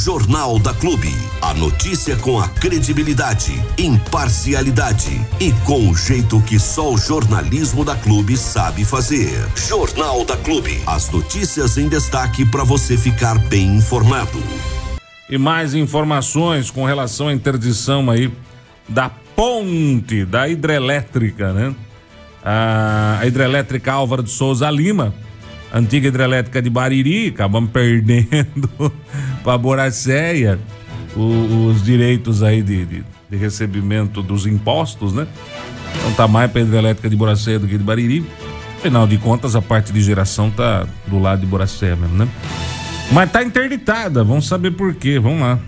Jornal da Clube. A notícia com a credibilidade, imparcialidade e com o jeito que só o jornalismo da Clube sabe fazer. Jornal da Clube. As notícias em destaque para você ficar bem informado. E mais informações com relação à interdição aí da ponte da hidrelétrica, né? A hidrelétrica Álvaro de Souza Lima, antiga hidrelétrica de Bariri, acabamos perdendo para Boracéia os direitos aí de, de, de, recebimento dos impostos, né? Então tá mais para hidrelétrica de Boracéia do que de Bariri. Afinal de contas, a parte de geração tá do lado de Boracéia mesmo, né? Mas tá interditada, vamos saber por quê, vamos lá.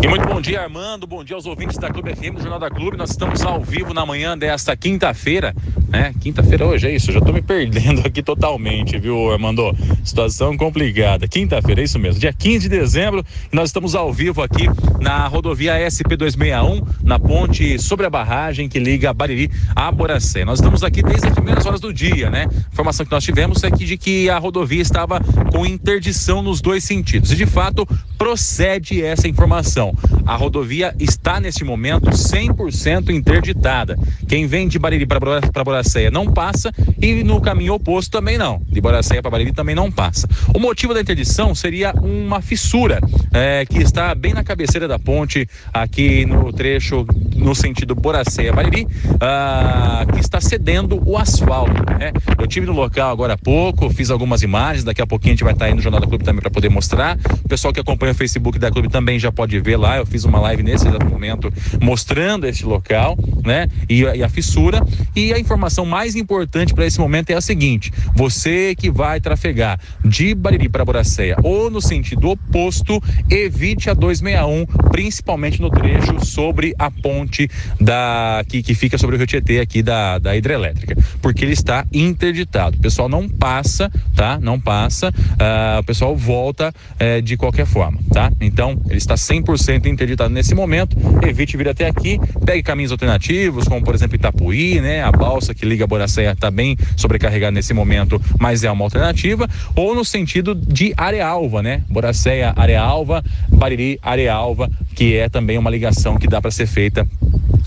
E muito bom dia, Armando. Bom dia aos ouvintes da Clube FM, do Jornal da Clube. Nós estamos ao vivo na manhã desta quinta-feira, né? Quinta-feira hoje é isso, eu já tô me perdendo aqui totalmente, viu, Armando? Situação complicada. Quinta-feira, é isso mesmo. Dia 15 de dezembro, nós estamos ao vivo aqui na rodovia SP261, na ponte sobre a barragem que liga Bariri a Boracé. Nós estamos aqui desde as primeiras horas do dia, né? A informação que nós tivemos é que de que a rodovia estava com interdição nos dois sentidos. E de fato, procede essa informação. A rodovia está neste momento 100% interditada. Quem vem de Bariri para Boracéia não passa e no caminho oposto também não. De Boracéia para Bariri também não passa. O motivo da interdição seria uma fissura é, que está bem na cabeceira da ponte, aqui no trecho no sentido Boracéia-Bariri, ah, que está cedendo o asfalto. Né? Eu tive no local agora há pouco, fiz algumas imagens, daqui a pouquinho a gente vai estar aí no Jornal do Clube também para poder mostrar. O pessoal que acompanha o Facebook da Clube também já pode ver lá. Eu fiz uma live nesse exato momento mostrando esse local, né? E, e a fissura. E a informação mais importante para esse momento é a seguinte: você que vai trafegar de Bariri para Boracéia ou no sentido oposto, evite a 261, principalmente no trecho sobre a ponte da que, que fica sobre o Rio Tietê aqui da, da hidrelétrica, porque ele está interditado. O pessoal não passa, tá? Não passa. Uh, o pessoal volta uh, de qualquer forma, tá? Então, ele está 100% interditado nesse momento. Evite vir até aqui, pegue caminhos alternativos, como por exemplo Itapuí, né? A balsa que liga a Boracéia está bem sobrecarregada nesse momento, mas é uma alternativa. Ou no sentido de Arealva, né? Boracéia, Arealva, Bariri, Arealva, que é também uma ligação que dá para ser feita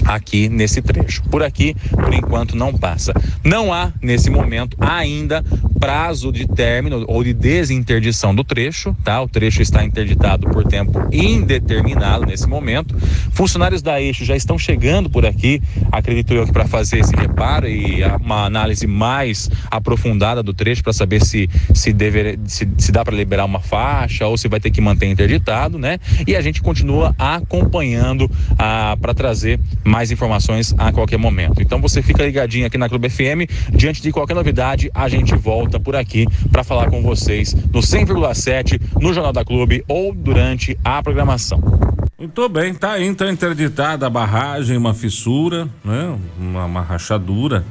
aqui nesse trecho. Por aqui, por enquanto, não passa. Não há, nesse momento, ainda prazo de término ou de desinterdição do trecho, tá? O trecho está interditado por tempo indeterminado nesse momento. Funcionários da Eixo já estão chegando por aqui, acredito eu para fazer esse reparo e uma análise mais aprofundada do trecho para saber se se, deve, se, se dá para liberar uma faixa ou se vai ter que manter interditado, né? E a gente continua acompanhando ah, para trazer mais informações a qualquer momento. Então você fica ligadinho aqui na Clube FM. Diante de qualquer novidade, a gente volta por aqui para falar com vocês no 100,7 no Jornal da Clube ou durante a programação. Muito bem, tá aí então interditada a barragem, uma fissura, né? Uma, uma rachadura.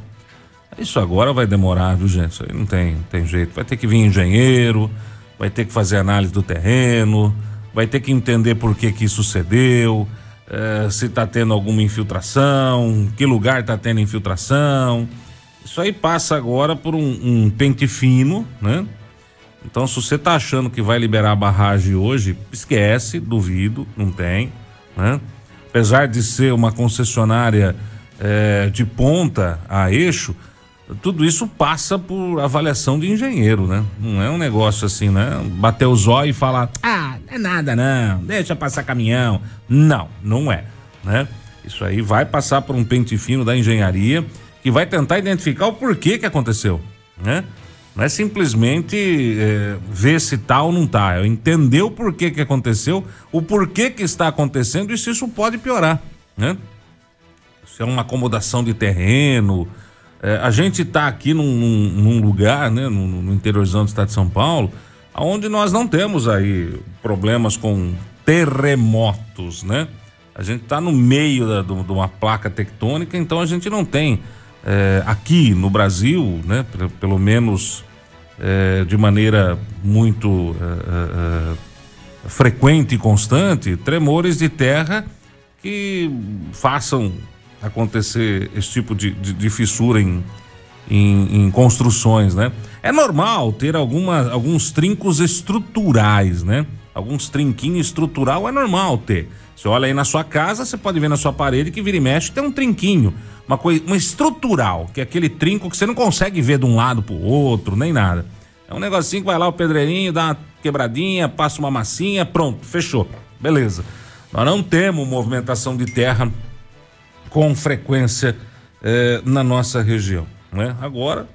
Isso agora vai demorar, viu, gente? Isso aí não tem, tem jeito. Vai ter que vir engenheiro, vai ter que fazer análise do terreno, vai ter que entender por que que isso sucedeu é, se está tendo alguma infiltração, que lugar está tendo infiltração. Isso aí passa agora por um, um, pente fino, né? Então, se você está achando que vai liberar a barragem hoje, esquece, duvido, não tem, né? Apesar de ser uma concessionária é, de ponta a eixo, tudo isso passa por avaliação de engenheiro, né? Não é um negócio assim, né? Bater o zóio e falar, ah, não é nada não, deixa passar caminhão. Não, não é, né? Isso aí vai passar por um pente fino da engenharia que vai tentar identificar o porquê que aconteceu, né? Não é simplesmente é, ver se tá ou não tá, é entender o porquê que aconteceu, o porquê que está acontecendo e se isso pode piorar, né? Se é uma acomodação de terreno, é, a gente está aqui num, num, lugar, né, no, no interiorzão do estado de São Paulo, onde nós não temos aí problemas com terremotos, né? A gente está no meio da, de uma placa tectônica, então a gente não tem é, aqui no Brasil, né, pelo menos é, de maneira muito é, é, frequente e constante, tremores de terra que façam acontecer esse tipo de, de, de fissura em, em, em, construções, né? É normal ter alguma, alguns trincos estruturais, né? alguns trinquinhos estrutural é normal ter. Você olha aí na sua casa, você pode ver na sua parede que vira e mexe tem um trinquinho, uma coisa, uma estrutural, que é aquele trinco que você não consegue ver de um lado pro outro, nem nada. É um negocinho que vai lá o pedreirinho, dá uma quebradinha, passa uma massinha, pronto, fechou. Beleza. Nós não temos movimentação de terra com frequência eh, na nossa região, né? Agora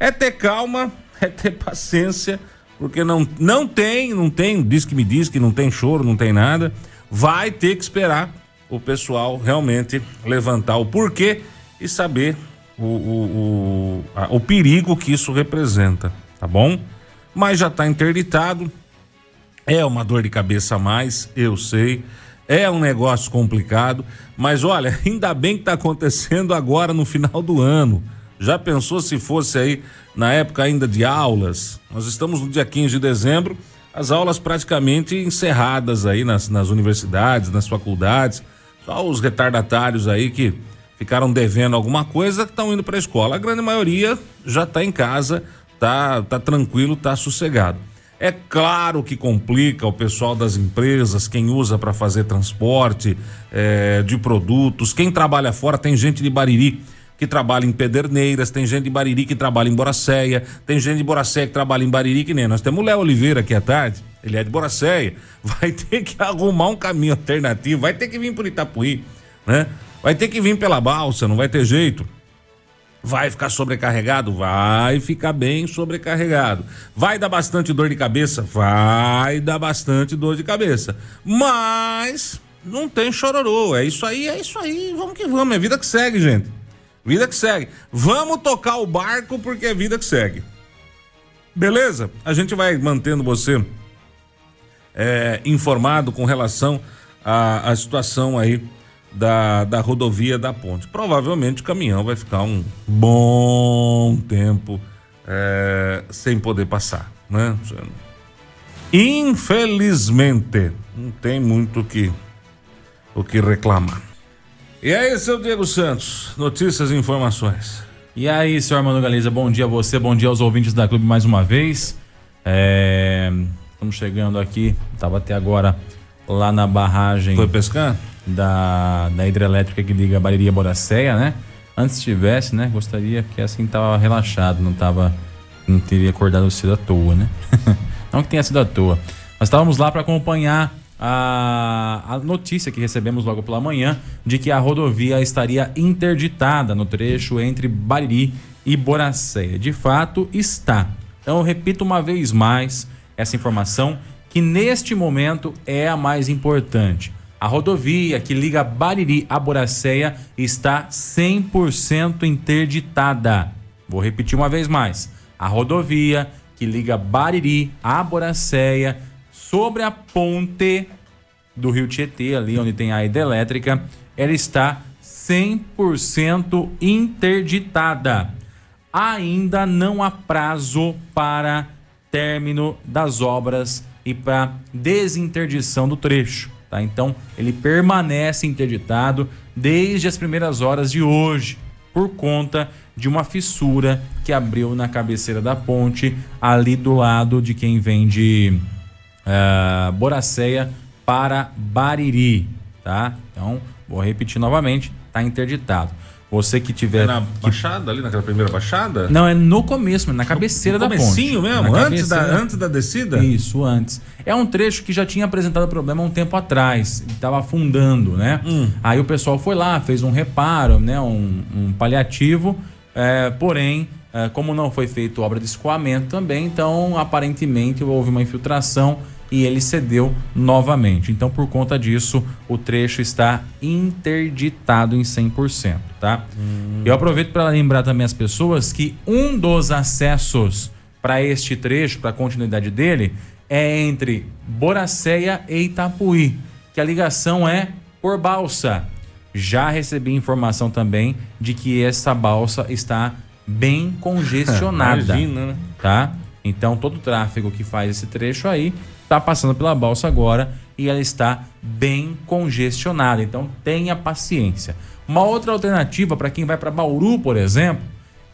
é ter calma, é ter paciência, porque não, não tem, não tem, diz que me diz que não tem choro, não tem nada. Vai ter que esperar o pessoal realmente levantar o porquê e saber o, o, o, a, o perigo que isso representa, tá bom? Mas já está interditado, é uma dor de cabeça a mais, eu sei. É um negócio complicado, mas olha, ainda bem que está acontecendo agora no final do ano. Já pensou se fosse aí na época ainda de aulas? Nós estamos no dia 15 de dezembro, as aulas praticamente encerradas aí nas, nas universidades, nas faculdades. Só os retardatários aí que ficaram devendo alguma coisa estão indo para a escola. A grande maioria já está em casa, tá, tá tranquilo, tá sossegado. É claro que complica o pessoal das empresas, quem usa para fazer transporte é, de produtos, quem trabalha fora, tem gente de Bariri que trabalha em Pederneiras, tem gente de Bariri que trabalha em Boracéia, tem gente de Boracéia que trabalha em Bariri, que nem nós temos o Léo Oliveira aqui à tarde, ele é de Boracéia, vai ter que arrumar um caminho alternativo, vai ter que vir por Itapuí, né? Vai ter que vir pela balsa, não vai ter jeito. Vai ficar sobrecarregado? Vai ficar bem sobrecarregado. Vai dar bastante dor de cabeça? Vai dar bastante dor de cabeça. Mas não tem chororô. É isso aí, é isso aí. Vamos que vamos. É vida que segue, gente. Vida que segue. Vamos tocar o barco porque é vida que segue. Beleza? A gente vai mantendo você é, informado com relação à, à situação aí da, da rodovia da ponte. Provavelmente o caminhão vai ficar um bom tempo é, sem poder passar, né? Infelizmente, não tem muito o que, o que reclamar. E aí, seu Diego Santos, notícias e informações. E aí, senhor Armando Galiza, bom dia a você, bom dia aos ouvintes da Clube mais uma vez. É, estamos chegando aqui, estava até agora lá na barragem. Foi pescar? Da, da hidrelétrica que liga Bariri a Boracéia, né? Antes tivesse, né? Gostaria que assim tava relaxado, não tava. Não teria acordado cedo à toa, né? não que tenha sido à toa. Nós estávamos lá para acompanhar a, a notícia que recebemos logo pela manhã de que a rodovia estaria interditada no trecho entre Bariri e Boracéia. De fato, está. Então, eu repito uma vez mais essa informação que neste momento é a mais importante. A rodovia que liga Bariri a Boracéia está 100% interditada. Vou repetir uma vez mais. A rodovia que liga Bariri a Boracéia sobre a ponte do Rio Tietê, ali onde tem a hidrelétrica, ela está 100% interditada. Ainda não há prazo para término das obras e para desinterdição do trecho, tá? Então, ele permanece interditado desde as primeiras horas de hoje, por conta de uma fissura que abriu na cabeceira da ponte, ali do lado de quem vem de uh, Boracéia para Bariri, tá? Então, vou repetir novamente, tá interditado. Você que tiver. É na baixada ali, naquela primeira baixada? Não, é no começo, na cabeceira no da ponte. mesmo? Antes da, antes da descida? Isso, antes. É um trecho que já tinha apresentado problema um tempo atrás. Estava afundando, né? Hum. Aí o pessoal foi lá, fez um reparo, né? Um, um paliativo. É, porém, é, como não foi feito obra de escoamento também, então aparentemente houve uma infiltração e ele cedeu novamente. Então, por conta disso, o trecho está interditado em 100%, tá? Hum. Eu aproveito para lembrar também as pessoas que um dos acessos para este trecho, para a continuidade dele, é entre Boracéia e Itapuí, que a ligação é por balsa. Já recebi informação também de que essa balsa está bem congestionada, Imagina, né? tá? Então todo o tráfego que faz esse trecho aí está passando pela balsa agora e ela está bem congestionada. Então tenha paciência. Uma outra alternativa para quem vai para Bauru, por exemplo,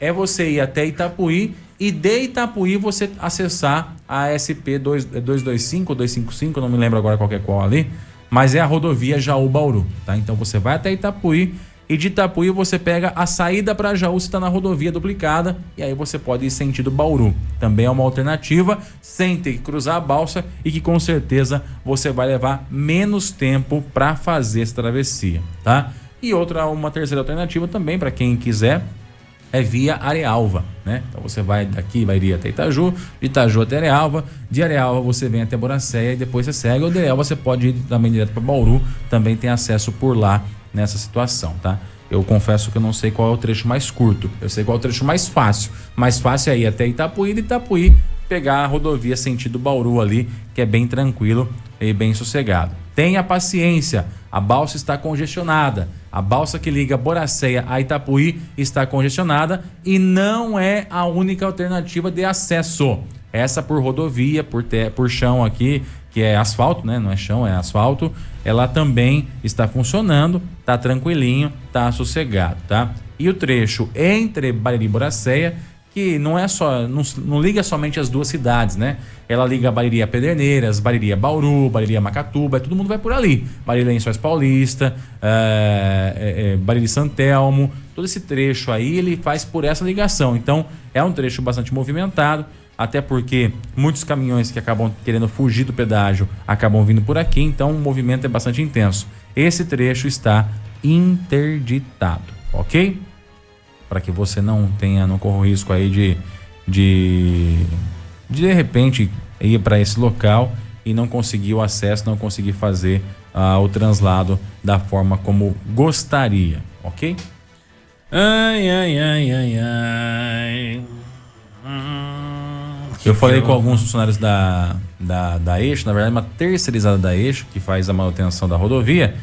é você ir até Itapuí e de Itapuí você acessar a SP 225 ou 255, não me lembro agora qual é qual ali, mas é a rodovia Jaú-Bauru, tá? Então você vai até Itapuí e de Itapuí você pega a saída para Jaú, você está na rodovia duplicada e aí você pode ir sentido Bauru. Também é uma alternativa sem ter que cruzar a balsa e que com certeza você vai levar menos tempo para fazer essa travessia, tá? E outra, uma terceira alternativa também para quem quiser é via Arealva, né? Então você vai daqui, vai ir até Itaju, de Itaju até Arealva, de Arealva você vem até Boracéia e depois você segue, ou de Arealva você pode ir também direto para Bauru, também tem acesso por lá nessa situação, tá? Eu confesso que eu não sei qual é o trecho mais curto, eu sei qual é o trecho mais fácil. Mais fácil é ir até Itapuí, de Itapuí pegar a rodovia sentido Bauru ali, que é bem tranquilo e bem sossegado. Tenha paciência, a balsa está congestionada. A balsa que liga Boracéia a Itapuí está congestionada e não é a única alternativa de acesso. Essa por rodovia, por, ter, por chão aqui, que é asfalto, né? Não é chão, é asfalto. Ela também está funcionando, tá tranquilinho, tá sossegado, tá? E o trecho entre Bariri e Boracéia, que não é só, não, não, liga somente as duas cidades, né? Ela liga Bariri a Pederneiras, Bariri Bauru, Bariri Macatuba, todo mundo vai por ali. Bariri Lençóis Paulista, é, é, Bariri Santelmo, todo esse trecho aí ele faz por essa ligação. Então é um trecho bastante movimentado até porque muitos caminhões que acabam querendo fugir do pedágio acabam vindo por aqui, então o movimento é bastante intenso. Esse trecho está interditado, ok? Para que você não tenha, não corra o risco aí de de de, de repente ir para esse local e não conseguir o acesso, não conseguir fazer uh, o translado da forma como gostaria, ok? Ai, ai, ai, ai, ai. Hum. Eu falei com alguns funcionários da, da, da Eixo, na verdade, uma terceirizada da Eixo, que faz a manutenção da rodovia,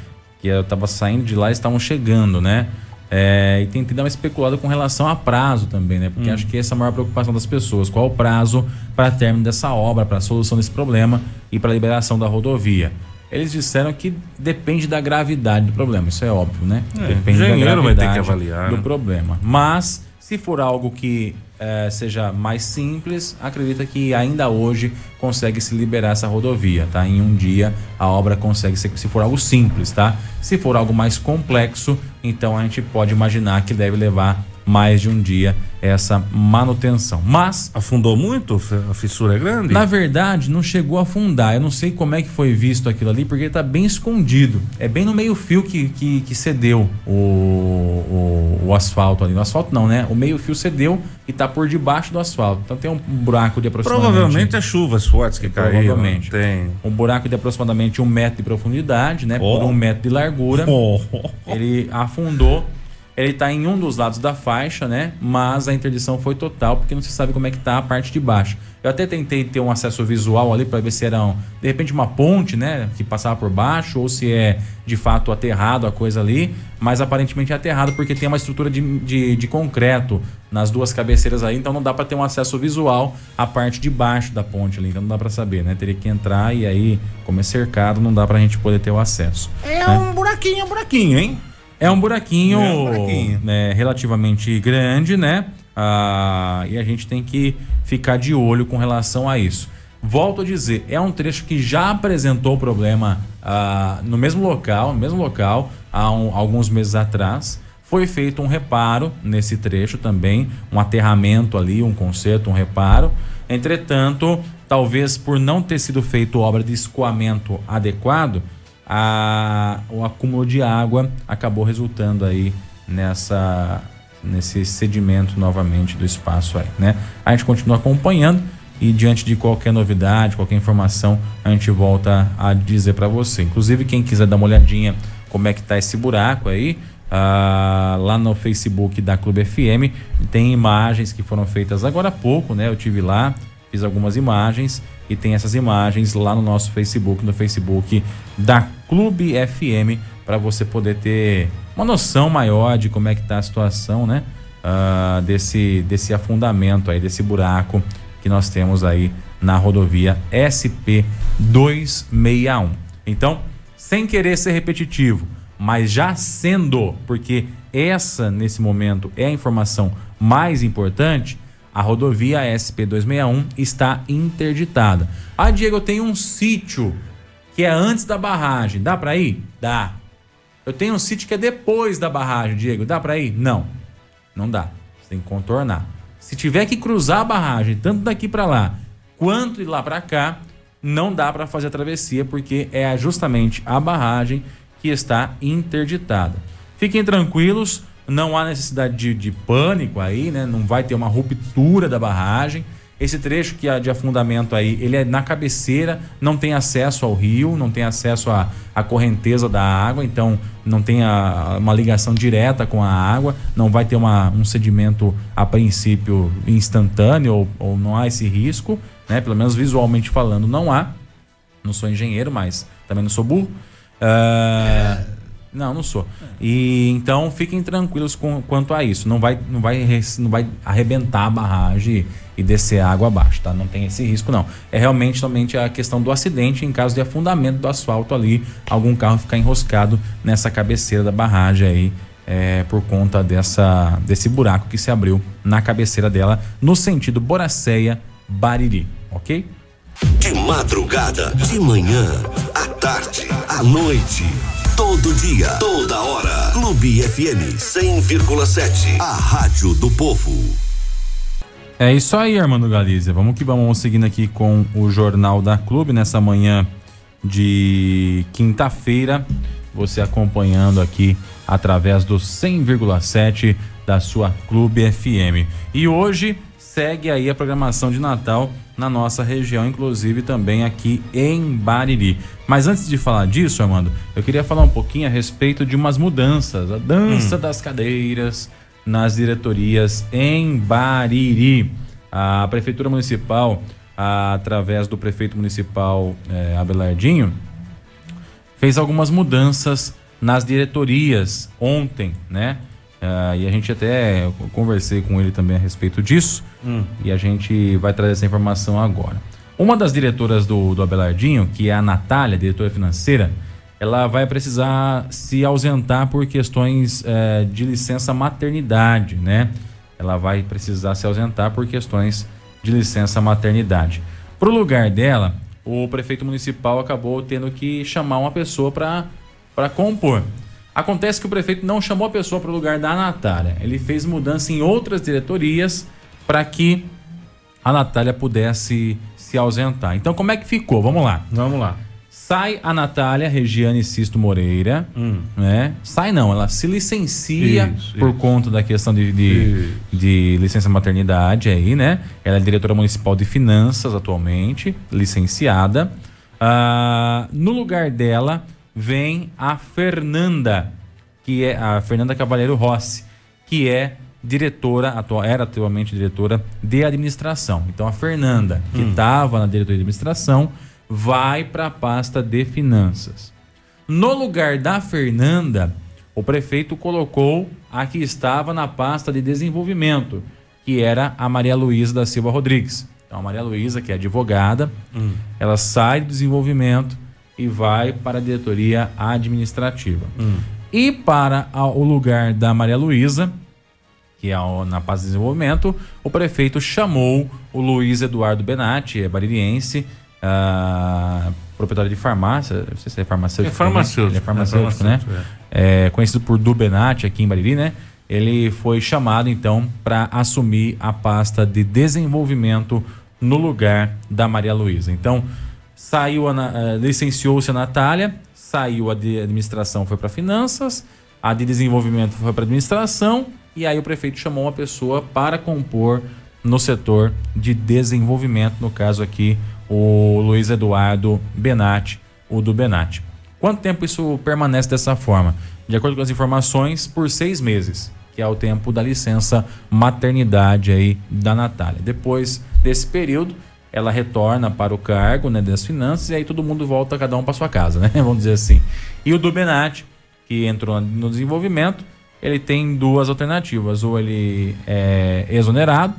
que eu estava saindo de lá e estavam chegando, né? É, e tentei dar uma especulada com relação a prazo também, né? Porque hum. acho que essa é a maior preocupação das pessoas. Qual o prazo para término dessa obra, para a solução desse problema e para a liberação da rodovia? Eles disseram que depende da gravidade do problema, isso é óbvio, né? É, depende da gravidade vai ter que avaliar, do né? problema. Mas se for algo que é, seja mais simples, acredita que ainda hoje consegue se liberar essa rodovia, tá? Em um dia a obra consegue ser, se for algo simples, tá? Se for algo mais complexo, então a gente pode imaginar que deve levar mais de um dia essa manutenção. Mas. Afundou muito? A fissura é grande? Na verdade, não chegou a afundar. Eu não sei como é que foi visto aquilo ali, porque está bem escondido. É bem no meio-fio que, que, que, cedeu o, o, o, asfalto ali. O asfalto não, né? O meio-fio cedeu e está por debaixo do asfalto. Então tem um buraco de aproximadamente. Provavelmente é chuvas fortes que caíram. Provavelmente. Tem. Um buraco de aproximadamente um metro de profundidade, né? Oh. Por um metro de largura. Oh. Ele afundou ele está em um dos lados da faixa, né? Mas a interdição foi total, porque não se sabe como é que tá a parte de baixo. Eu até tentei ter um acesso visual ali para ver se era, um, de repente, uma ponte, né? Que passava por baixo, ou se é de fato aterrado a coisa ali. Mas aparentemente é aterrado porque tem uma estrutura de, de, de concreto nas duas cabeceiras aí, então não dá para ter um acesso visual à parte de baixo da ponte ali. Então não dá para saber, né? Teria que entrar e aí, como é cercado, não dá para a gente poder ter o acesso. É né? um buraquinho, um buraquinho, hein? É um buraquinho, é um buraquinho. Né, relativamente grande, né? Ah, e a gente tem que ficar de olho com relação a isso. Volto a dizer, é um trecho que já apresentou problema ah, no mesmo local, no mesmo local, há um, alguns meses atrás. Foi feito um reparo nesse trecho também, um aterramento ali, um conserto, um reparo. Entretanto, talvez por não ter sido feito obra de escoamento adequado, a, o acúmulo de água acabou resultando aí nessa nesse sedimento novamente do espaço aí, né? A gente continua acompanhando e diante de qualquer novidade, qualquer informação, a gente volta a dizer para você. Inclusive quem quiser dar uma olhadinha como é que tá esse buraco aí, ah, lá no Facebook da Clube FM tem imagens que foram feitas agora há pouco, né? Eu tive lá, fiz algumas imagens e tem essas imagens lá no nosso Facebook, no Facebook da Clube FM, para você poder ter uma noção maior de como é que está a situação, né? Uh, desse, desse afundamento aí, desse buraco que nós temos aí na rodovia SP 261. Então, sem querer ser repetitivo, mas já sendo, porque essa nesse momento é a informação Mais importante, a rodovia SP261 está interditada. Ah, Diego, eu tenho um sítio que é antes da barragem. Dá para ir? Dá. Eu tenho um sítio que é depois da barragem, Diego. Dá para ir? Não. Não dá. Você tem que contornar. Se tiver que cruzar a barragem, tanto daqui para lá quanto de lá para cá, não dá para fazer a travessia porque é justamente a barragem que está interditada. Fiquem tranquilos, não há necessidade de, de pânico aí, né? Não vai ter uma ruptura da barragem. Esse trecho que é de afundamento aí, ele é na cabeceira, não tem acesso ao rio, não tem acesso à, à correnteza da água, então não tem a, uma ligação direta com a água, não vai ter uma, um sedimento a princípio instantâneo ou, ou não há esse risco, né? Pelo menos visualmente falando, não há. Não sou engenheiro, mas também não sou burro. Uh, é. Não, não sou. E então fiquem tranquilos com, quanto a isso. Não vai, não vai, não vai arrebentar a barragem e descer água abaixo, tá? Não tem esse risco não. É realmente somente a questão do acidente em caso de afundamento do asfalto ali, algum carro ficar enroscado nessa cabeceira da barragem aí. É, por conta dessa, desse buraco que se abriu na cabeceira dela, no sentido Boracéia, Bariri, ok? De madrugada, de manhã, à tarde, à noite. Todo dia, toda hora. Clube FM 100,7. A Rádio do Povo. É isso aí, Armando Galizia. Vamos que vamos seguindo aqui com o Jornal da Clube nessa manhã de quinta-feira. Você acompanhando aqui através do 100,7 da sua Clube FM. E hoje segue aí a programação de Natal na nossa região, inclusive também aqui em Bariri. Mas antes de falar disso, Armando, eu queria falar um pouquinho a respeito de umas mudanças, a dança hum. das cadeiras nas diretorias em Bariri. A prefeitura municipal, através do prefeito municipal eh, Abelardinho, fez algumas mudanças nas diretorias ontem, né? Uh, e a gente até conversei com ele também a respeito disso. Hum. E a gente vai trazer essa informação agora. Uma das diretoras do, do Abelardinho, que é a Natália, diretora financeira, ela vai precisar se ausentar por questões uh, de licença maternidade, né? Ela vai precisar se ausentar por questões de licença maternidade. Para o lugar dela, o prefeito municipal acabou tendo que chamar uma pessoa para compor. Acontece que o prefeito não chamou a pessoa para o lugar da Natália. Ele fez mudança em outras diretorias para que a Natália pudesse se ausentar. Então, como é que ficou? Vamos lá. Vamos lá. Sai a Natália Regiane Sisto Moreira, hum. né? Sai não, ela se licencia isso, por isso. conta da questão de, de, de, licença maternidade aí, né? Ela é diretora municipal de finanças atualmente, licenciada. Ah, no lugar dela vem a Fernanda, que é a Fernanda Cavalheiro Rossi, que é diretora, atual, era atualmente diretora de administração. Então a Fernanda, que estava hum. na diretoria de administração, vai para a pasta de finanças. No lugar da Fernanda, o prefeito colocou a que estava na pasta de desenvolvimento, que era a Maria Luísa da Silva Rodrigues. Então a Maria Luísa, que é advogada, hum. ela sai do desenvolvimento e vai para a diretoria administrativa. Hum. E para a, o lugar da Maria Luísa, que é na Paz de Desenvolvimento, o prefeito chamou o Luiz Eduardo Benatti, é baririense, uh, proprietário de farmácia, não sei se é farmacêutico. É farmacêutico. Ele é farmacêutico, é farmacêutico né? É. é. conhecido por Du Benatti aqui em Bariri, né? Ele foi chamado então para assumir a pasta de desenvolvimento no lugar da Maria Luísa. Então, saiu a, uh, licenciou-se a Natália, saiu a de administração, foi para finanças, a de desenvolvimento foi para administração, e aí o prefeito chamou uma pessoa para compor no setor de desenvolvimento, no caso aqui o Luiz Eduardo Benatti, o do Benatti. Quanto tempo isso permanece dessa forma? De acordo com as informações, por seis meses, que é o tempo da licença maternidade aí da Natália. Depois desse período, ela retorna para o cargo né, das finanças e aí todo mundo volta cada um para sua casa, né? Vamos dizer assim. E o do que entrou no desenvolvimento, ele tem duas alternativas. Ou ele é exonerado,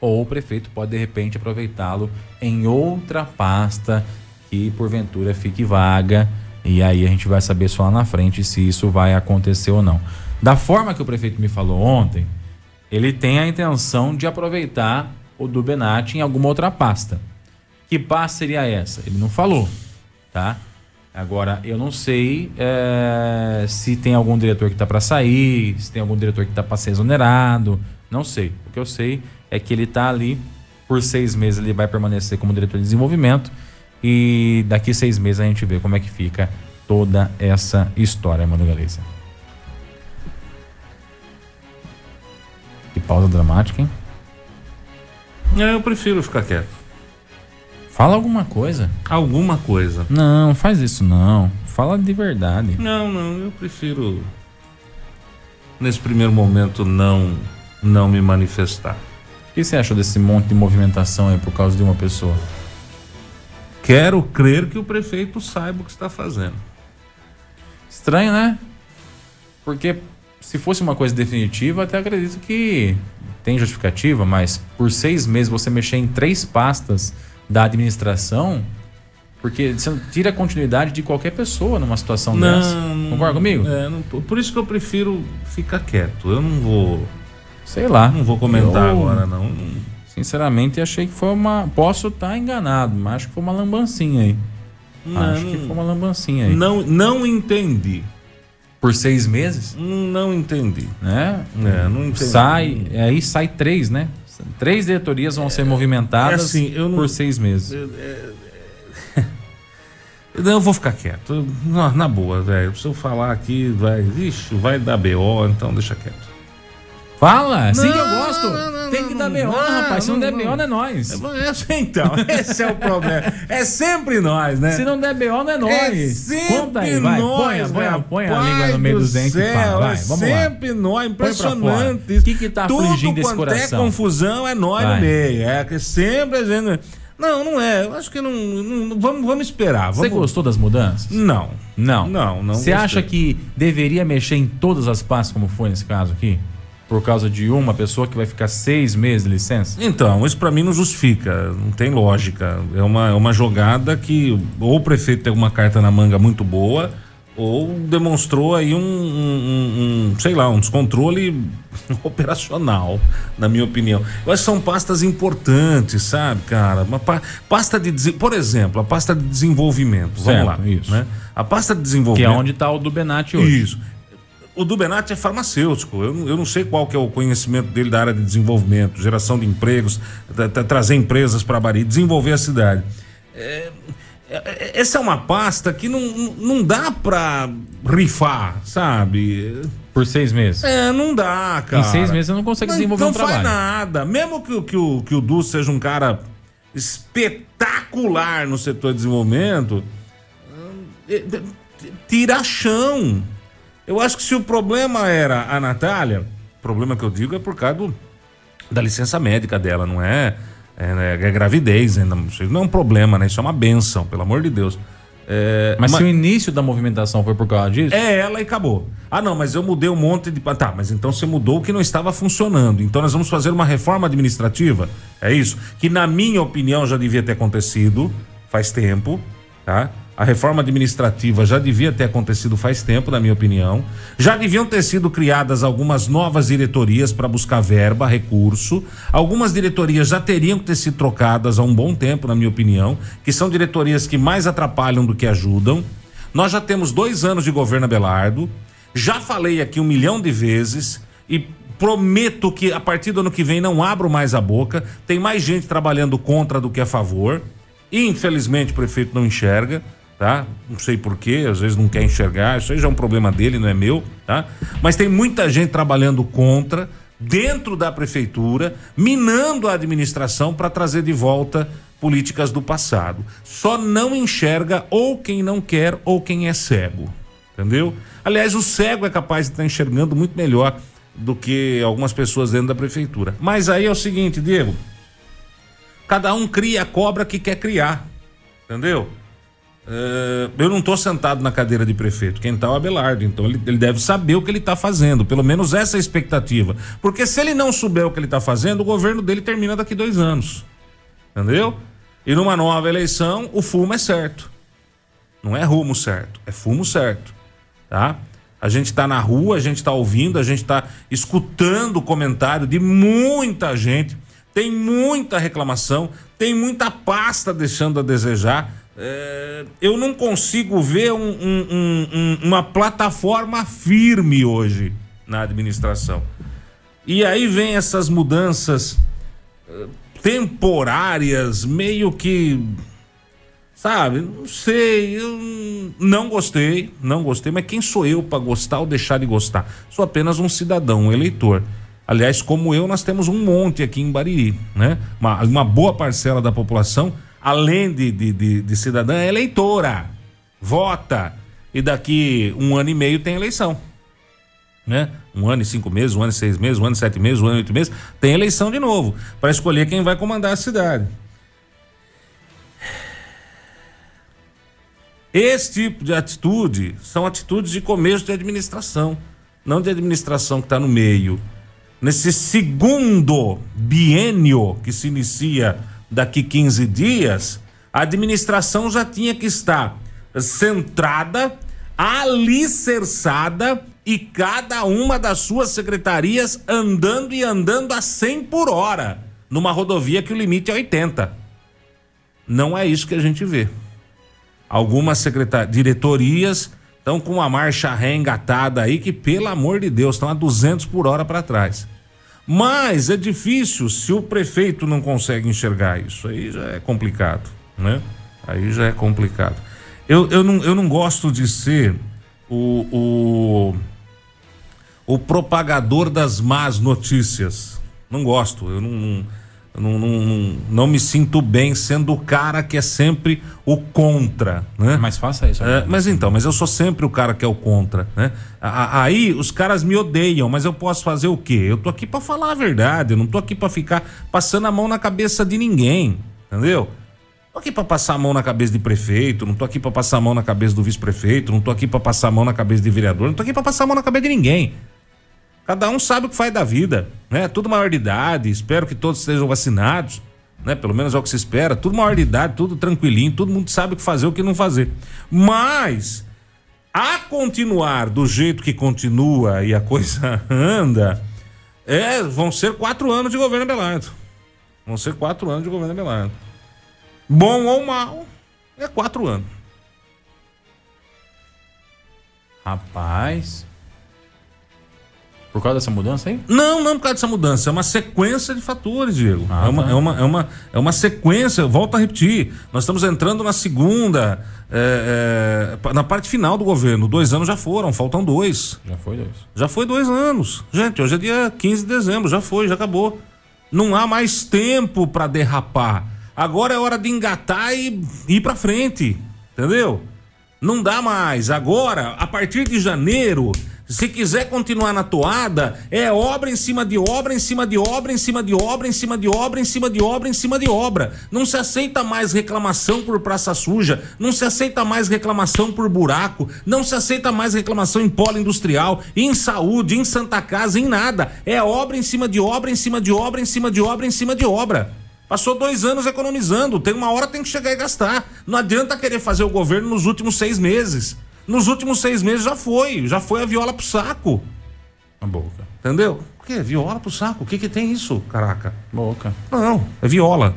ou o prefeito pode de repente aproveitá-lo em outra pasta que porventura fique vaga. E aí a gente vai saber só lá na frente se isso vai acontecer ou não. Da forma que o prefeito me falou ontem, ele tem a intenção de aproveitar o do Benatti em alguma outra pasta. Que pasta seria essa? Ele não falou, tá? Agora, eu não sei é, se tem algum diretor que está para sair, se tem algum diretor que está para ser exonerado. Não sei. O que eu sei é que ele está ali por seis meses, ele vai permanecer como diretor de desenvolvimento. E daqui seis meses a gente vê como é que fica toda essa história, Mano Galeza. Que pausa dramática, hein? É, eu prefiro ficar quieto. Fala alguma coisa. Alguma coisa. Não, faz isso não. Fala de verdade. Não, não, eu prefiro nesse primeiro momento não não me manifestar. O que você achou desse monte de movimentação aí por causa de uma pessoa? Quero crer que o prefeito saiba o que está fazendo. Estranho, né? Porque se fosse uma coisa definitiva, até acredito que tem justificativa, mas por seis meses você mexer em três pastas da administração, porque você tira a continuidade de qualquer pessoa numa situação Não, dessa. Concorda comigo? É, não por isso que eu prefiro ficar quieto. Eu não vou Sei lá. não vou comentar Eu, agora não. Não- Sinceramente, achei que foi uma. Posso estar enganado, mas acho que foi uma lambancinha aí. acho que foi uma lambancinha aí. Não, não entendi. Por seis meses, Não entendi. né? É, não entendi. Sai, aí sai três, né? Três diretorias vão ser movimentadas é assim, eu não- por seis meses. Não, eu vou ficar quieto. Na, na boa, velho. Se eu falar aqui, vai. Ixi, vai dar BO, então deixa quieto. Fala, assim que eu gosto. não, não, Tem que dar BO, rapaz. Se não, der. BO, não é nós. É, assim, então, esse é o problema. É sempre nós, né? Se não der BO, não é nós. sempre Conta aí, vai. nós, põe, a- põe, põe a língua no meio do dos dentes e fala. Vai, é vamos lá. sempre nós, impressionante. O que que tá Tudo afligindo esse quanto coração? é confusão é nós Vai. no meio. É que sempre a gente... Não, não é. Eu acho que não... não- vamos, vamos esperar. Você Vamos... gostou das mudanças? Não. Não. Não, não Você acha que deveria mexer em todas as pastas, como foi nesse caso aqui? Por causa de uma pessoa que vai ficar seis meses de licença? Então, isso pra mim não justifica, não tem lógica. É uma, é uma jogada que ou o prefeito tem uma carta na manga muito boa, ou demonstrou aí um, um- um- sei lá, um descontrole operacional, na minha opinião. Eu acho que são pastas importantes, sabe, cara? Uma pa- pasta de, por exemplo, a pasta de desenvolvimento. Certo, Vamos lá. isso. Né? A pasta de Que desenvolvimento. é onde está o do Benatti hoje. Isso. O do Benatti é farmacêutico. Eu, não- eu não sei qual que é o conhecimento dele da área de desenvolvimento, geração de empregos, tra- tra- trazer empresas para Bari, desenvolver a cidade. É, é- essa é uma pasta que não, não- não dá para rifar, sabe? Por seis meses. É, não dá, cara. Em seis meses você não consegue Não- desenvolver não um trabalho. faz nada. Mesmo que, o- que, o, que o Du seja um cara espetacular no setor de desenvolvimento, hum, é, é, tira chão. Eu acho que se o problema era a Natália, o problema que eu digo é por causa do- da licença médica dela, não é, é, é gravidez ainda. Não é um problema, né? Isso é uma benção, pelo amor de Deus. É, Mas ma- se o início da movimentação foi por causa disso, é ela e acabou. Ah, não, mas eu mudei um monte de. Tá, mas então você mudou o que não estava funcionando. Então nós vamos fazer uma reforma administrativa. É isso? Que, na minha opinião, já devia ter acontecido faz tempo, tá? A reforma administrativa já devia ter acontecido faz tempo, na minha opinião. Já deviam ter sido criadas algumas novas diretorias para buscar verba, recurso. Algumas diretorias já teriam que ter sido trocadas há um bom tempo, na minha opinião, que são diretorias que mais atrapalham do que ajudam. Nós já temos dois anos de governo Abelardo. Já falei aqui um milhão de vezes e prometo que a partir do ano que vem não abro mais a boca. Tem mais gente trabalhando contra do que a favor. Infelizmente o prefeito não enxerga, tá? Não sei porquê, às vezes não quer enxergar. Isso aí já é um problema dele, não é meu, tá? Mas tem muita gente trabalhando contra dentro da prefeitura, minando a administração para trazer de volta políticas do passado. Só não enxerga ou quem não quer ou quem é cego. Entendeu? Aliás, o cego é capaz de estar enxergando muito melhor do que algumas pessoas dentro da prefeitura. Mas aí é o seguinte, Diego. Cada um cria a cobra que quer criar. Entendeu? É, eu não estou sentado na cadeira de prefeito, quem está é o Abelardo, então ele, ele deve saber o que ele está fazendo, pelo menos essa é a expectativa. Porque se ele não souber o que ele está fazendo, o governo dele termina daqui dois anos. Entendeu? E numa nova eleição, o fumo é certo. Não é rumo certo, é fumo certo. Tá? A gente está na rua, a gente está ouvindo, a gente está escutando o comentário de muita gente. Tem muita reclamação, tem muita pasta deixando a desejar. É, eu não consigo ver um, um, um, uma plataforma firme hoje na administração. E aí vem essas mudanças uh, temporárias, meio que. Sabe? Não sei. Eu não gostei, não gostei, mas quem sou eu para gostar ou deixar de gostar? Sou apenas um cidadão, um eleitor. Aliás, como eu, nós temos um monte aqui em Bariri, né? Uma, uma boa parcela da população, além de, de, de, de cidadã, é eleitora. Vota. E daqui um ano e meio tem eleição né? Um ano e cinco meses, um ano e seis meses, um ano e sete meses, um ano e oito meses, tem eleição de novo para escolher quem vai comandar a cidade. Esse tipo de atitude são atitudes de começo de administração, não de administração que está no meio. Nesse segundo biênio que se inicia daqui 15 dias, a administração já tinha que estar centrada, alicerçada e cada uma das suas secretarias andando e andando a 100 por hora, numa rodovia que o limite é 80. Não é isso que a gente vê. Algumas diretorias estão com uma marcha ré engatada aí que, pelo amor de Deus, estão a 200 por hora para trás. Mas é difícil se o prefeito não consegue enxergar isso. Aí já é complicado, né? Aí já é complicado. Eu, eu, não, eu não gosto de ser o, o o propagador das más notícias. Não gosto, eu não, não, não, não, me sinto bem sendo o cara que é sempre o contra, né? Mas faça isso. É, mas então, mas eu sou sempre o cara que é o contra, né? Aí os caras me odeiam, mas eu posso fazer o quê? Eu tô aqui para falar a verdade, eu não tô aqui para ficar passando a mão na cabeça de ninguém, entendeu? Tô aqui para passar a mão na cabeça de prefeito, não tô aqui para passar a mão na cabeça do vice-prefeito, não tô aqui para passar a mão na cabeça de vereador, não tô aqui para passar a mão na cabeça de ninguém. Cada um sabe o que faz da vida, né? Tudo maior de idade, espero que todos estejam vacinados, né? Pelo menos é o que se espera. Tudo maior de idade, tudo tranquilinho, todo mundo sabe o que fazer, o que não fazer. Mas a continuar do jeito que continua e a coisa anda, é, vão ser quatro anos de governo Abelardo. Vão ser quatro anos de governo Abelardo. Bom ou mal, é quatro anos. Rapaz. Por causa dessa mudança aí? Não, não por causa dessa mudança. É uma sequência de fatores, Diego. Ah, é, uma, tá. é, uma, é, uma, é uma sequência, volto a repetir. Nós estamos entrando na segunda, é, é, na parte final do governo. Dois anos já foram, faltam dois. Já foi dois. Já foi dois anos. Gente, hoje é dia 15 de dezembro, já foi, já acabou. Não há mais tempo para derrapar. Agora é hora de engatar e ir para frente. Entendeu? Não dá mais. Agora, a partir de janeiro se quiser continuar na toada, é obra em cima de obra, em cima de obra, em cima de obra, em cima de obra, em cima de obra, em cima de obra. Não se aceita mais reclamação por praça suja, não se aceita mais reclamação por buraco, não se aceita mais reclamação em polo industrial, em saúde, em Santa Casa, em nada. É obra em cima de obra, em cima de obra, em cima de obra, em cima de obra. Passou dois anos economizando, tem uma hora tem que chegar e gastar. Não adianta querer fazer o governo nos últimos seis meses. Nos últimos seis meses já foi, já foi a viola pro saco. A boca. Entendeu? O que? Viola pro saco? O que que tem isso, caraca? Boca. Não, é viola.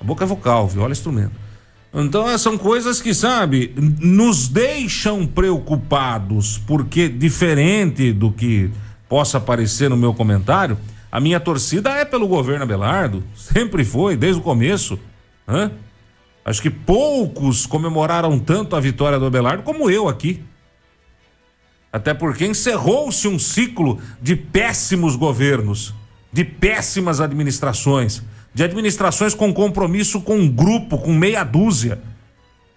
A boca é vocal, viola é instrumento. Então são coisas que, sabe, nos deixam preocupados, porque diferente do que possa aparecer no meu comentário, a minha torcida é pelo governo Abelardo, sempre foi, desde o começo. Hã? Acho que poucos comemoraram tanto a vitória do Abelardo como eu aqui. Até porque encerrou-se um ciclo de péssimos governos, de péssimas administrações, de administrações com compromisso com um grupo, com meia dúzia.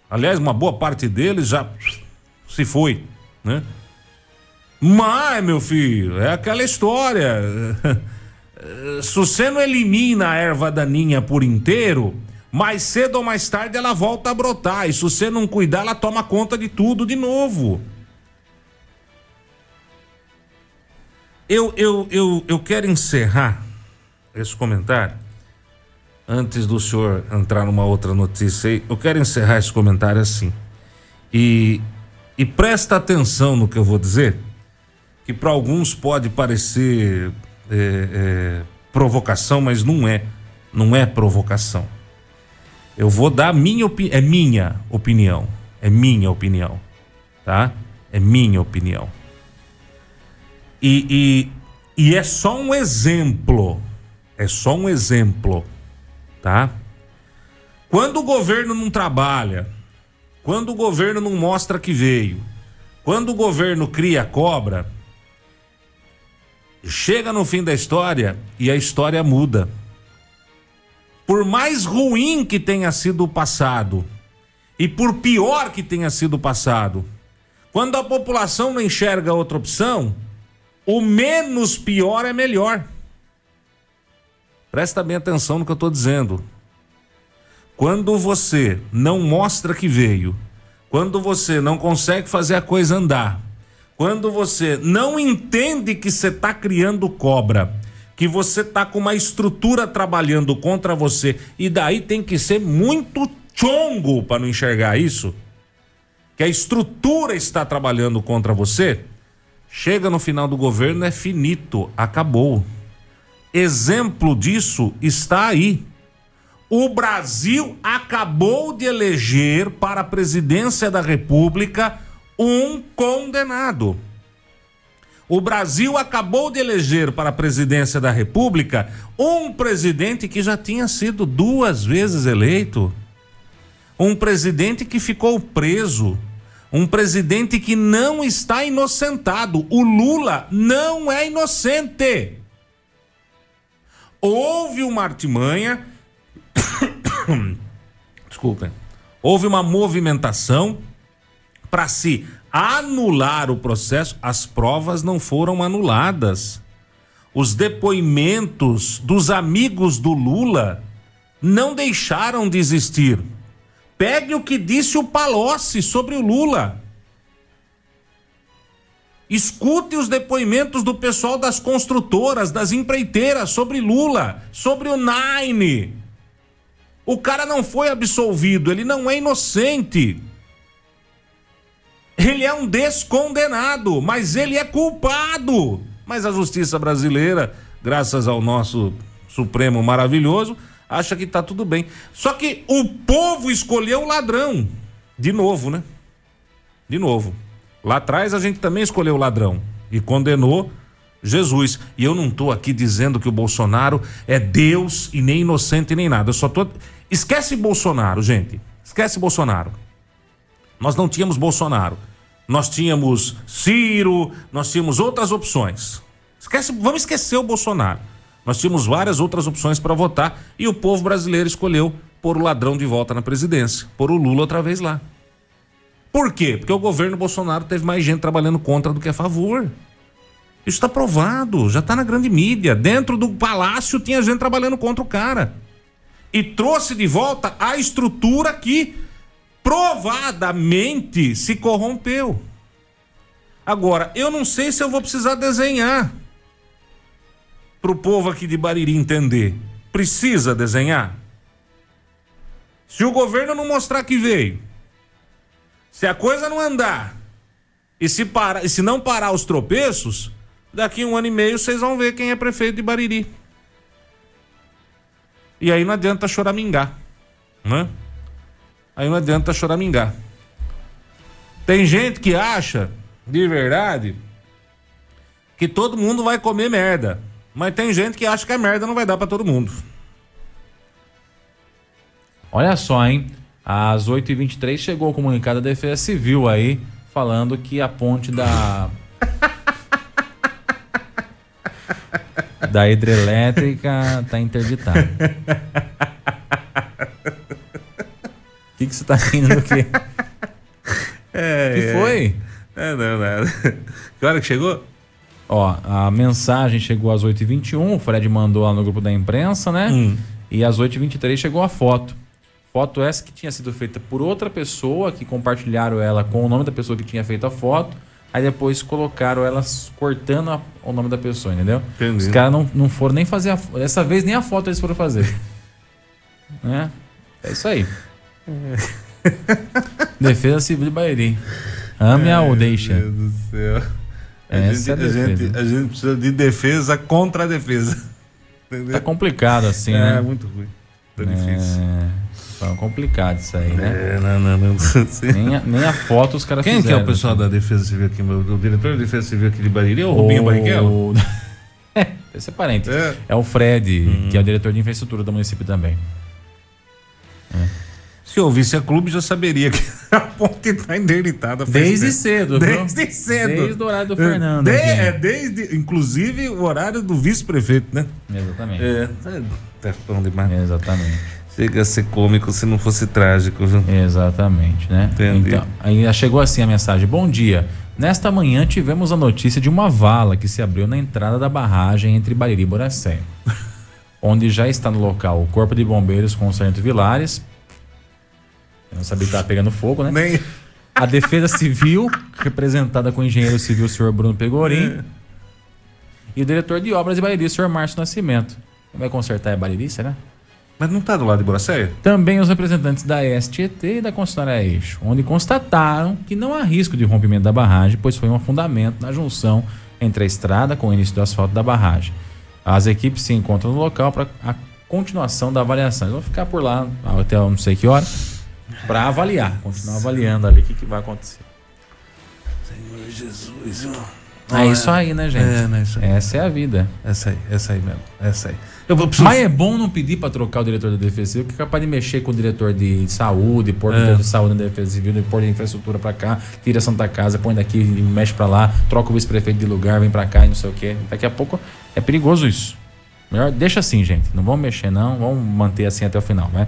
Aliás, uma boa parte deles já se foi, né? Mas, meu filho, é aquela história. Se você não elimina a erva daninha por inteiro, mais cedo ou mais tarde ela volta a brotar. E se você não cuidar, ela toma conta de tudo de novo. Eu, eu, eu, eu quero encerrar esse comentário. Antes do senhor entrar numa outra notícia aí, eu quero encerrar esse comentário assim. E e presta atenção no que eu vou dizer, que para alguns pode parecer é, é, provocação, mas não é. Não é provocação. Eu vou dar minha opinião. É minha opinião. É minha opinião. Tá? É minha opinião. E, e, e é só um exemplo. É só um exemplo. Tá? Quando o governo não trabalha, quando o governo não mostra que veio, quando o governo cria cobra, chega no fim da história e a história muda. Por mais ruim que tenha sido o passado, e por pior que tenha sido o passado, quando a população não enxerga outra opção, o menos pior é melhor. Presta bem atenção no que eu estou dizendo. Quando você não mostra que veio, quando você não consegue fazer a coisa andar, quando você não entende que você está criando cobra, que você está com uma estrutura trabalhando contra você, e daí tem que ser muito chongo para não enxergar isso, que a estrutura está trabalhando contra você, chega no final do governo, é finito, acabou. Exemplo disso está aí. O Brasil acabou de eleger para a presidência da República um condenado. O Brasil acabou de eleger para a presidência da República um presidente que já tinha sido duas vezes eleito. Um presidente que ficou preso. Um presidente que não está inocentado. O Lula não é inocente. Houve uma artimanha desculpem, houve uma movimentação para se anular o processo, as provas não foram anuladas. Os depoimentos dos amigos do Lula não deixaram de existir. Pegue o que disse o Palocci sobre o Lula. Escute os depoimentos do pessoal das construtoras, das empreiteiras sobre Lula, sobre o Nine. O cara não foi absolvido, ele não é inocente. Ele é um descondenado, mas ele é culpado. Mas a justiça brasileira, graças ao nosso Supremo maravilhoso, acha que tá tudo bem. Só que o povo escolheu o ladrão. De novo, né? De novo. Lá atrás a gente também escolheu o ladrão e condenou Jesus. E eu não estou aqui dizendo que o Bolsonaro é Deus e nem inocente nem nada. Eu só tô. Esquece Bolsonaro, gente. Esquece Bolsonaro. Nós não tínhamos Bolsonaro. Nós tínhamos Ciro, nós tínhamos outras opções. Esquece, vamos esquecer o Bolsonaro. Nós tínhamos várias outras opções para votar e o povo brasileiro escolheu pôr o ladrão de volta na presidência, pôr o Lula outra vez lá. Por quê? Porque o governo Bolsonaro teve mais gente trabalhando contra do que a favor. Isso está provado, já está na grande mídia. Dentro do palácio tinha gente trabalhando contra o cara. E trouxe de volta a estrutura que provadamente se corrompeu. Agora, eu não sei se eu vou precisar desenhar para o povo aqui de Bariri entender. Precisa desenhar? Se o governo não mostrar que veio, se a coisa não andar, e se, para, e se não parar os tropeços, Daqui um ano e meio vocês vão ver quem é prefeito de Bariri. E aí não adianta choramingar, né? Aí não adianta choramingar. Tem gente que acha, de verdade, que todo mundo vai comer merda. Mas tem gente que acha que a merda não vai dar para todo mundo. Olha só, hein? Às 8h23 chegou o comunicado da Defesa Civil aí, falando que a ponte da da hidrelétrica tá interditada. O que, que você tá rindo do quê? É, que é. foi? É, não, não. Que hora que chegou? Ó, a mensagem chegou às 8h21, o Fred mandou lá no grupo da imprensa, né? Hum. E às 8h23 chegou a foto. Foto essa que tinha sido feita por outra pessoa, que compartilharam ela com o nome da pessoa que tinha feito a foto. Aí depois colocaram elas cortando a- o nome da pessoa, entendeu? Entendi. Os caras não, não foram nem fazer a Dessa vez nem a foto eles foram fazer. né? É isso aí. Defesa Civil de Bairi. Ame-a ou deixa. Meu Deus do céu. A gente, é a a, gente, a gente precisa de defesa contra a defesa. Entendeu? Tá complicado assim, é, né? muito ruim. Tá difícil. É, tá complicado isso aí, né? É, não, não, não. Nem, a, nem a foto os caras Quem fizeram. que é o pessoal da Defesa Civil aqui? O diretor da Defesa Civil aqui de Bariri ou o Rubinho O- Barrichello? É, esse é parente. É. É, o Fred, que é o diretor de infraestrutura do município também. Se ouvisse a clube, já saberia que a ponte está interditada. faz Desde tempo. cedo, viu? Desde cedo. Desde o horário do Fernando. De- é, desde, inclusive, o horário do vice-prefeito, né? Exatamente. É, é, tá bom demais. Exatamente. Chega a ser cômico se não fosse trágico, viu? Exatamente, né? Entendi. Então, aí chegou assim a mensagem: Bom dia. Nesta manhã tivemos a notícia de uma vala que se abriu na entrada da barragem entre Bariri e Boracé, onde já está no local o Corpo de Bombeiros com o Sargento Vilares. Eu não sabia que estava pegando fogo, né? Nem. A Defesa Civil, representada com o engenheiro civil, senhor Bruno Pegorim. E o diretor de obras de Bariri, senhor Márcio Nascimento. Quem vai consertar é Bariri, será? Mas não tá do lado de Boracéia? Também os representantes da STT e da concessionária Eixo, onde constataram que não há risco de rompimento da barragem, pois foi um afundamento na junção entre a estrada com o início do asfalto da barragem. As equipes se encontram no local para a continuação da avaliação. Eles vão ficar por lá até não sei que hora para avaliar, continuar avaliando ali o que, que vai acontecer. Senhor Jesus. É isso aí, né, gente? É, né, isso aí. Essa é a vida. Essa aí, essa aí mesmo. Essa aí. Eu vou. Mas é bom não pedir para trocar o diretor da Defesa Civil, que é capaz de mexer com o diretor de saúde, pôr o É. diretor de saúde na Defesa Civil, pôr de infraestrutura para cá, tira a Santa Casa, põe daqui e mexe para lá, troca o vice-prefeito de lugar, vem para cá e não sei o quê. Daqui a pouco é perigoso isso. Melhor, deixa assim, gente. Não vamos mexer, não. Vamos manter assim até o final, né?